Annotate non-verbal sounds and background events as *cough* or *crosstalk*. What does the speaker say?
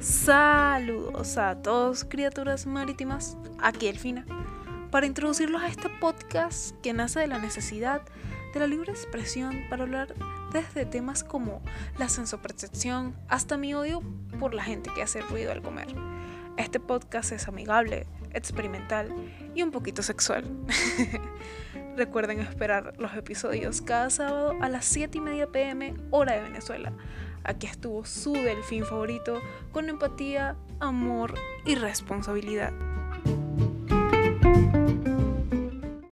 Saludos a todos criaturas marítimas, aquí Elfina, para introducirlos a este podcast que nace de la necesidad de la libre expresión para hablar desde temas como la sensopercepción hasta mi odio por la gente que hace ruido al comer. Este podcast es amigable, experimental y un poquito sexual. *laughs* Recuerden esperar los episodios cada sábado a las 7 y media pm hora de Venezuela. Aquí estuvo su delfín favorito con empatía, amor y responsabilidad.